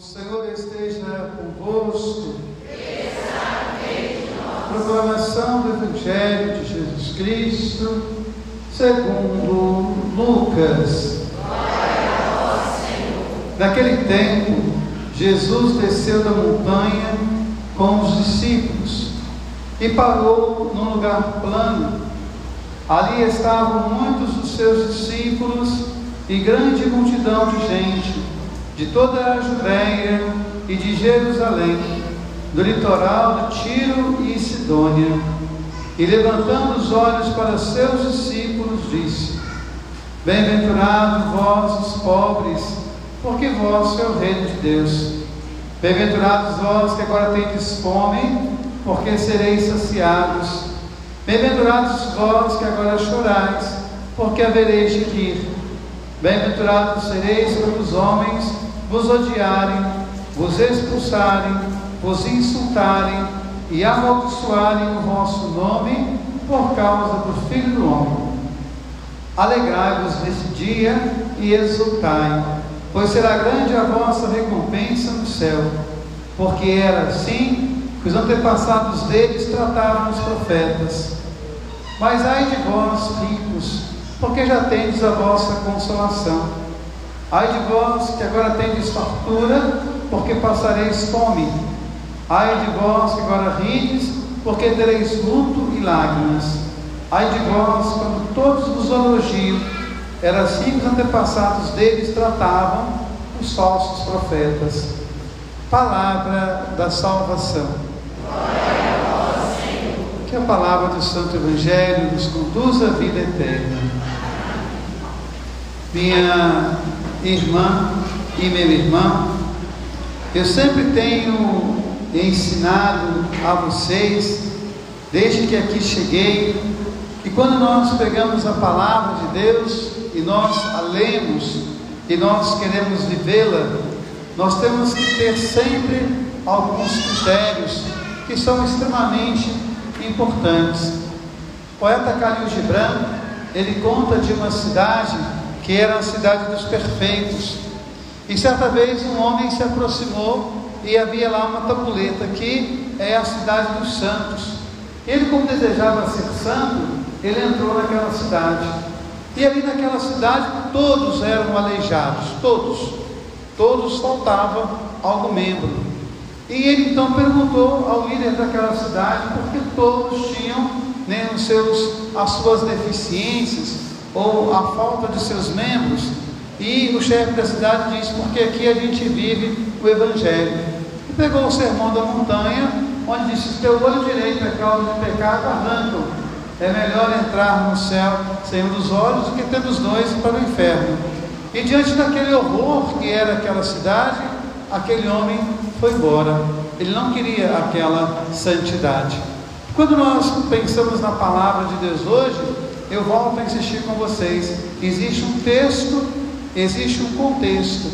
O Senhor esteja convosco. Proclamação do Evangelho de Jesus Cristo, segundo Lucas. Naquele tempo, Jesus desceu da montanha com os discípulos e parou num lugar plano. Ali estavam muitos dos seus discípulos e grande multidão de gente de toda a Judéia e de Jerusalém, do litoral de Tiro e Sidônia. E levantando os olhos para seus discípulos, disse: Bem-aventurados vós os pobres, porque vós é o reino de Deus. Bem-aventurados vós que agora tendes fome, porque sereis saciados. Bem-aventurados vós que agora chorais, porque havereis de rir. Bem-aventurados sereis quando os homens vos odiarem, vos expulsarem, vos insultarem e amaldiçoarem o vosso nome por causa do Filho do Homem. Alegrai-vos nesse dia e exultai, pois será grande a vossa recompensa no céu, porque era assim que os antepassados deles tratavam os profetas. Mas ai de vós, ricos, porque já tendes a vossa consolação. Ai de vós que agora tendes fartura, porque passareis fome. Ai de vós que agora rides, porque tereis luto e lágrimas. Ai de vós quando todos vos elogiam. Era assim que os antepassados deles tratavam os falsos profetas. Palavra da salvação. Que a palavra do Santo Evangelho nos conduza à vida eterna. Minha irmã e meu irmão, eu sempre tenho ensinado a vocês, desde que aqui cheguei, que quando nós pegamos a palavra de Deus e nós a lemos e nós queremos vivê-la, nós temos que ter sempre alguns critérios que são extremamente importantes. O poeta Khalil Gibran, ele conta de uma cidade que era a cidade dos perfeitos. E certa vez um homem se aproximou e havia lá uma tabuleta que é a cidade dos santos. Ele, como desejava ser santo, ele entrou naquela cidade. E ali naquela cidade todos eram aleijados, todos, todos faltava algum membro. E ele então perguntou ao líder daquela cidade porque todos tinham né, os seus, as suas deficiências, ou a falta de seus membros, e o chefe da cidade diz: porque aqui a gente vive o Evangelho. E pegou o sermão da montanha, onde disse: se teu olho direito é causa de pecado, arranca É melhor entrar no céu sem um dos olhos do que ter os dois para o inferno. E diante daquele horror que era aquela cidade, aquele homem foi embora. Ele não queria aquela santidade. Quando nós pensamos na palavra de Deus hoje, eu volto a insistir com vocês: existe um texto, existe um contexto.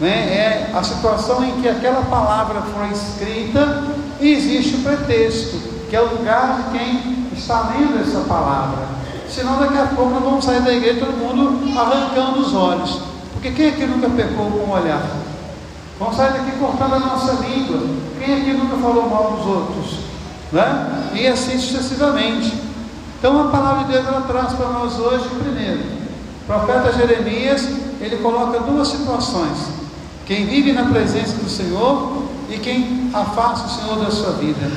Né? É a situação em que aquela palavra foi escrita e existe o pretexto, que é o lugar de quem está lendo essa palavra. Senão daqui a pouco nós vamos sair da igreja todo mundo arrancando os olhos. Porque quem aqui nunca pecou com o olhar? Vamos sair daqui cortando a nossa língua. Quem aqui nunca falou mal dos outros? Né? E assim sucessivamente. Então a palavra de Deus ela traz para nós hoje, primeiro, o profeta Jeremias, ele coloca duas situações: quem vive na presença do Senhor e quem afasta o Senhor da sua vida.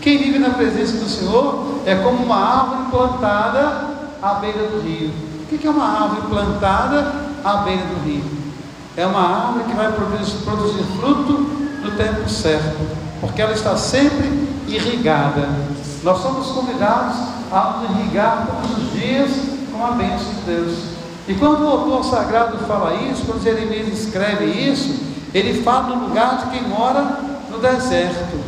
Quem vive na presença do Senhor é como uma árvore plantada à beira do rio. O que é uma árvore plantada à beira do rio? É uma árvore que vai produzir, produzir fruto no tempo certo, porque ela está sempre irrigada. Nós somos convidados a nos irrigar todos os dias com a bênção de Deus. E quando o autor sagrado fala isso, quando Jeremias escreve isso, ele fala no lugar de quem mora no deserto.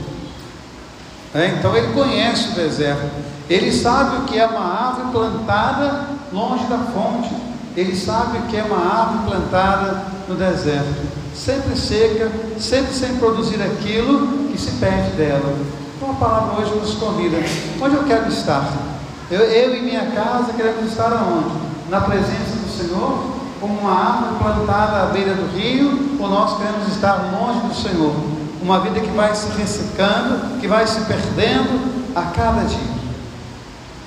É, então ele conhece o deserto. Ele sabe o que é uma árvore plantada longe da fonte. Ele sabe o que é uma árvore plantada no deserto. Sempre seca, sempre sem produzir aquilo que se perde dela. Então a palavra hoje nos convida. Onde eu quero estar? Eu, eu e minha casa queremos estar aonde? Na presença do Senhor? como uma árvore plantada à beira do rio, ou nós queremos estar longe do Senhor? Uma vida que vai se ressecando, que vai se perdendo a cada dia.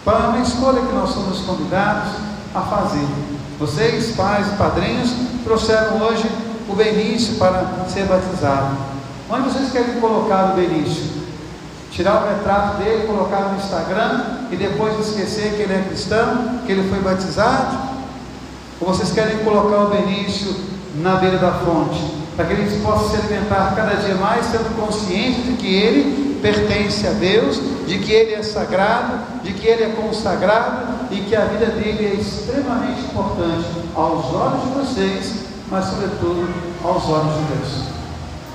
É uma escolha que nós somos convidados a fazer? Vocês, pais e padrinhos, trouxeram hoje o Benício para ser batizado. Onde vocês querem colocar o Benício? Tirar o retrato dele, colocar no Instagram e depois esquecer que ele é cristão, que ele foi batizado? Ou vocês querem colocar o Benício na beira da fonte, para que ele possa se alimentar cada dia mais, sendo consciente de que ele pertence a Deus, de que ele é sagrado, de que ele é consagrado e que a vida dele é extremamente importante aos olhos de vocês, mas sobretudo aos olhos de Deus.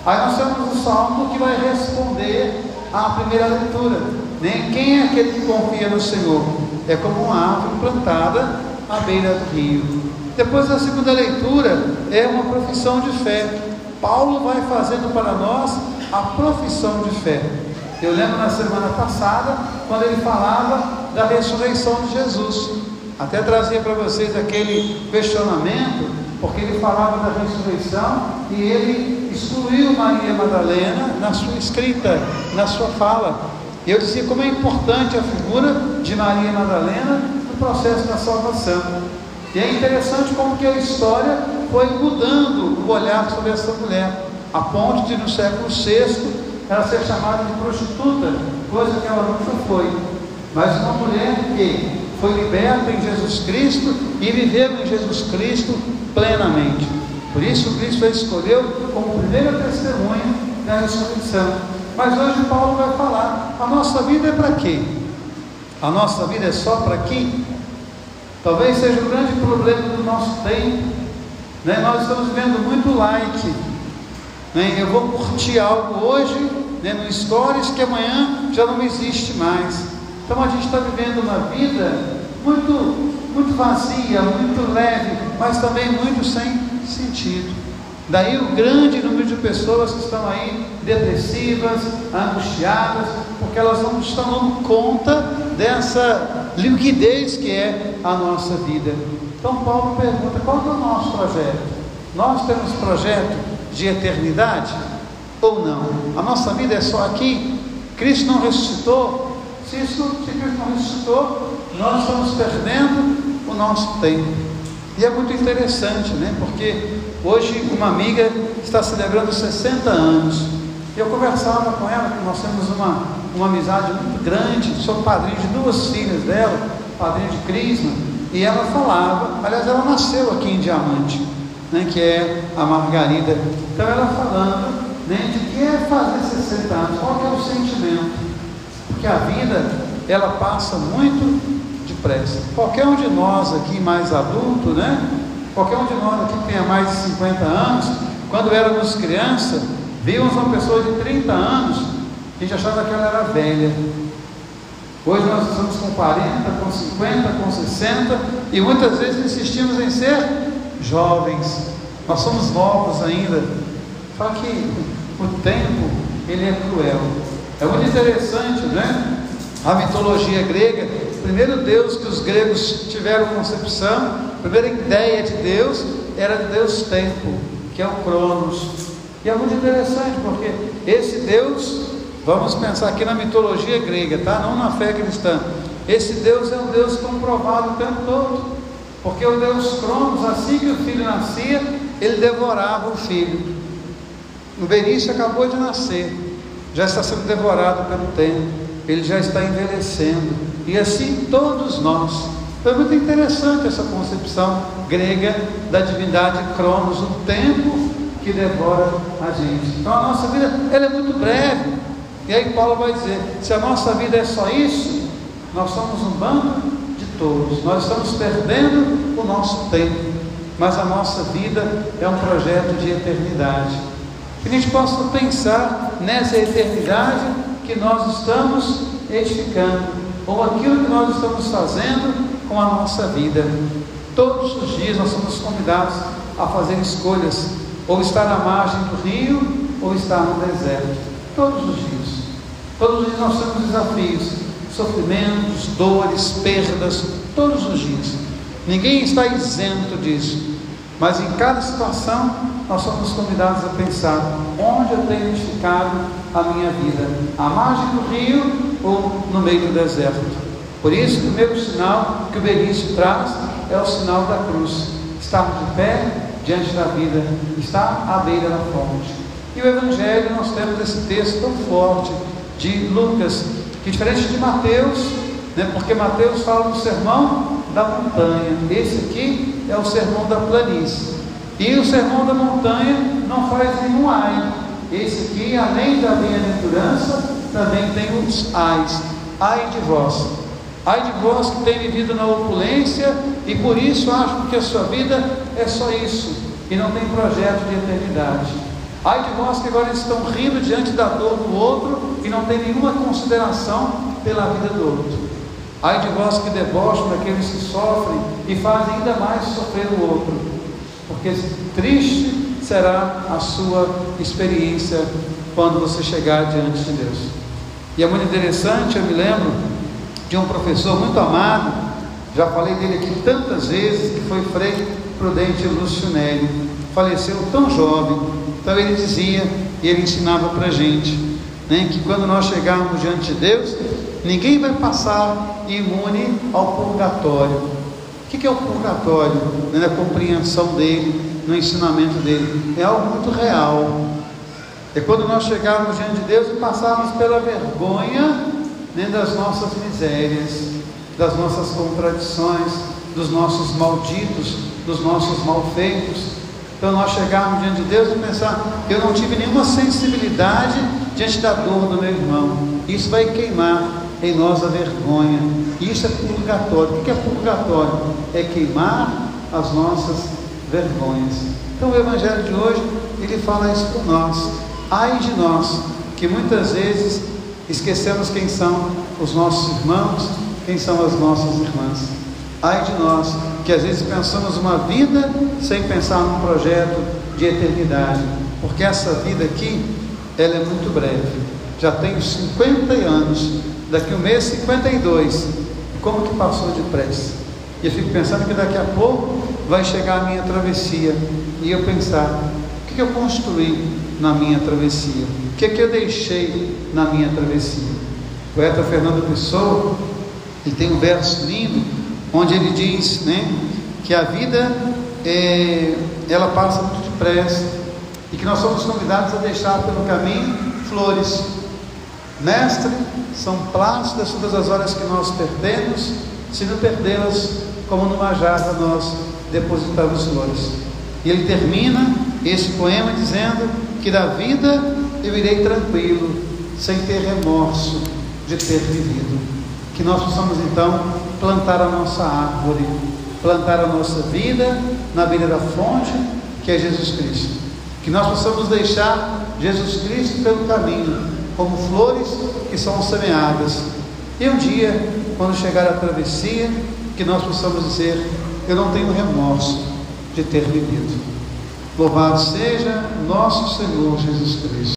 Aí nós temos o salmo que vai responder à primeira leitura. Nem quem é aquele que confia no Senhor? É como uma árvore plantada à beira do rio. Depois a segunda leitura é uma profissão de fé. Paulo vai fazendo para nós a profissão de fé. Eu lembro na semana passada, quando ele falava da ressurreição de Jesus. Até trazia para vocês aquele questionamento, porque ele falava da ressurreição e ele excluiu Maria Madalena na sua escrita, na sua fala. Eu dizia como é importante a figura de Maria Madalena no processo da salvação. E é interessante como que a história foi mudando o olhar sobre essa mulher, a ponto de no século VI ela ser chamada de prostituta, coisa que ela nunca foi mas uma mulher que foi liberta em Jesus Cristo e viveu em Jesus Cristo plenamente. Por isso, Cristo a escolheu como primeira testemunha da ressurreição. Mas hoje Paulo vai falar: a nossa vida é para quê? A nossa vida é só para aqui? Talvez seja o grande problema do nosso tempo. Né? Nós estamos vendo muito like. Né? Eu vou curtir algo hoje né, no Stories que amanhã já não existe mais. Então a gente está vivendo uma vida muito, muito vazia, muito leve, mas também muito sem sentido. Daí o grande número de pessoas que estão aí depressivas, angustiadas, porque elas não estão dando conta dessa liquidez que é a nossa vida. Então Paulo pergunta: qual é o nosso projeto? Nós temos projeto de eternidade ou não? A nossa vida é só aqui? Cristo não ressuscitou? Se isso se Cristo não ressuscitou, nós estamos perdendo o nosso tempo. E é muito interessante, né? Porque hoje uma amiga está celebrando 60 anos. Eu conversava com ela, que nós temos uma, uma amizade muito grande, sou padrinho de duas filhas dela, padrinho de Crisma, e ela falava, aliás, ela nasceu aqui em Diamante, né, que é a Margarida. Então ela falando né, de que é fazer 60 anos, qual é o sentimento? Porque a vida, ela passa muito Qualquer um de nós aqui mais adulto, né? Qualquer um de nós aqui que tenha mais de 50 anos, quando éramos criança, víamos uma pessoa de 30 anos, a gente achava que ela era velha. Hoje nós estamos com 40, com 50, com 60 e muitas vezes insistimos em ser jovens. Nós somos novos ainda. Só que o tempo, ele é cruel. É muito interessante, né? A mitologia grega, primeiro Deus que os gregos tiveram concepção, a primeira ideia de Deus era de Deus tempo, que é o Cronos. E é muito interessante porque esse Deus, vamos pensar aqui na mitologia grega, tá? Não na fé cristã. Esse Deus é um Deus comprovado o tempo todo. Porque o Deus Cronos, assim que o filho nascia, ele devorava o filho. O Benício acabou de nascer já está sendo devorado pelo tempo, ele já está envelhecendo, e assim todos nós. Foi muito interessante essa concepção grega da divindade Cronos, o tempo que devora a gente. Então a nossa vida ela é muito breve. E aí Paulo vai dizer: se a nossa vida é só isso, nós somos um bando de todos, nós estamos perdendo o nosso tempo. Mas a nossa vida é um projeto de eternidade. Que a gente possa pensar nessa eternidade que nós estamos edificando, ou aquilo que nós estamos fazendo com a nossa vida. Todos os dias nós somos convidados a fazer escolhas, ou estar à margem do rio, ou estar no deserto. Todos os dias. Todos os dias nós temos desafios, sofrimentos, dores, perdas, todos os dias. Ninguém está isento disso. Mas em cada situação, nós somos convidados a pensar: onde eu tenho edificado a minha vida? À margem do rio ou no meio do deserto? Por isso, o primeiro sinal que o Benício traz é o sinal da cruz. Estarmos de pé diante da vida, estar à beira da fonte. E o Evangelho, nós temos esse texto tão forte de Lucas, que diferente de Mateus, né, porque Mateus fala do sermão da montanha, esse aqui é o sermão da planície. E o sermão da montanha não faz nenhum ai. Esse aqui, além da bem-aventurança, também tem os ais. Ai de vós. Ai de vós que tem vivido na opulência e por isso acham que a sua vida é só isso e não tem projeto de eternidade. Ai de vós que agora estão rindo diante da dor do outro e não tem nenhuma consideração pela vida do outro. Ai de vós que debocham daqueles que sofrem e fazem ainda mais sofrer o outro, porque triste será a sua experiência quando você chegar diante de Deus. E é muito interessante, eu me lembro de um professor muito amado, já falei dele aqui tantas vezes, que foi Frei Prudente Lúcio Neri, faleceu tão jovem, então ele dizia e ele ensinava para a gente né, que quando nós chegarmos diante de Deus, Ninguém vai passar imune ao purgatório. O que é o purgatório? Na compreensão dele, no ensinamento dele. É algo muito real. É quando nós chegarmos diante de Deus e passarmos pela vergonha né, das nossas misérias, das nossas contradições, dos nossos malditos, dos nossos malfeitos. Então nós chegarmos diante de Deus e pensar, eu não tive nenhuma sensibilidade diante da dor do meu irmão. Isso vai queimar em nós a vergonha. Isso é purgatório. O que é purgatório? É queimar as nossas vergonhas. Então o Evangelho de hoje, ele fala isso para nós. Ai de nós, que muitas vezes esquecemos quem são os nossos irmãos, quem são as nossas irmãs. Ai de nós, que às vezes pensamos uma vida sem pensar num projeto de eternidade, porque essa vida aqui, ela é muito breve. Já tenho 50 anos daqui um mês 52. Como que passou depressa? E eu fico pensando que daqui a pouco vai chegar a minha travessia. E eu pensar, o que, eu construí na minha travessia? O que, que eu deixei na minha travessia? O poeta Fernando Pessoa, ele tem um verso lindo, onde ele diz né, que a vida é, ela passa muito depressa e que nós somos convidados a deixar pelo caminho flores Mestre, são plácidas todas as horas que nós perdemos, se não perdê-las, como numa jarra nós depositamos flores. E ele termina esse poema dizendo que da vida eu irei tranquilo, sem ter remorso de ter vivido. Que nós possamos então plantar a nossa árvore, plantar a nossa vida na beira da fonte, que é Jesus Cristo. Que nós possamos deixar Jesus Cristo pelo caminho como flores que são semeadas. E um dia, quando chegar a travessia, que nós possamos dizer: Eu não tenho remorso de ter vivido. Louvado seja nosso Senhor Jesus Cristo.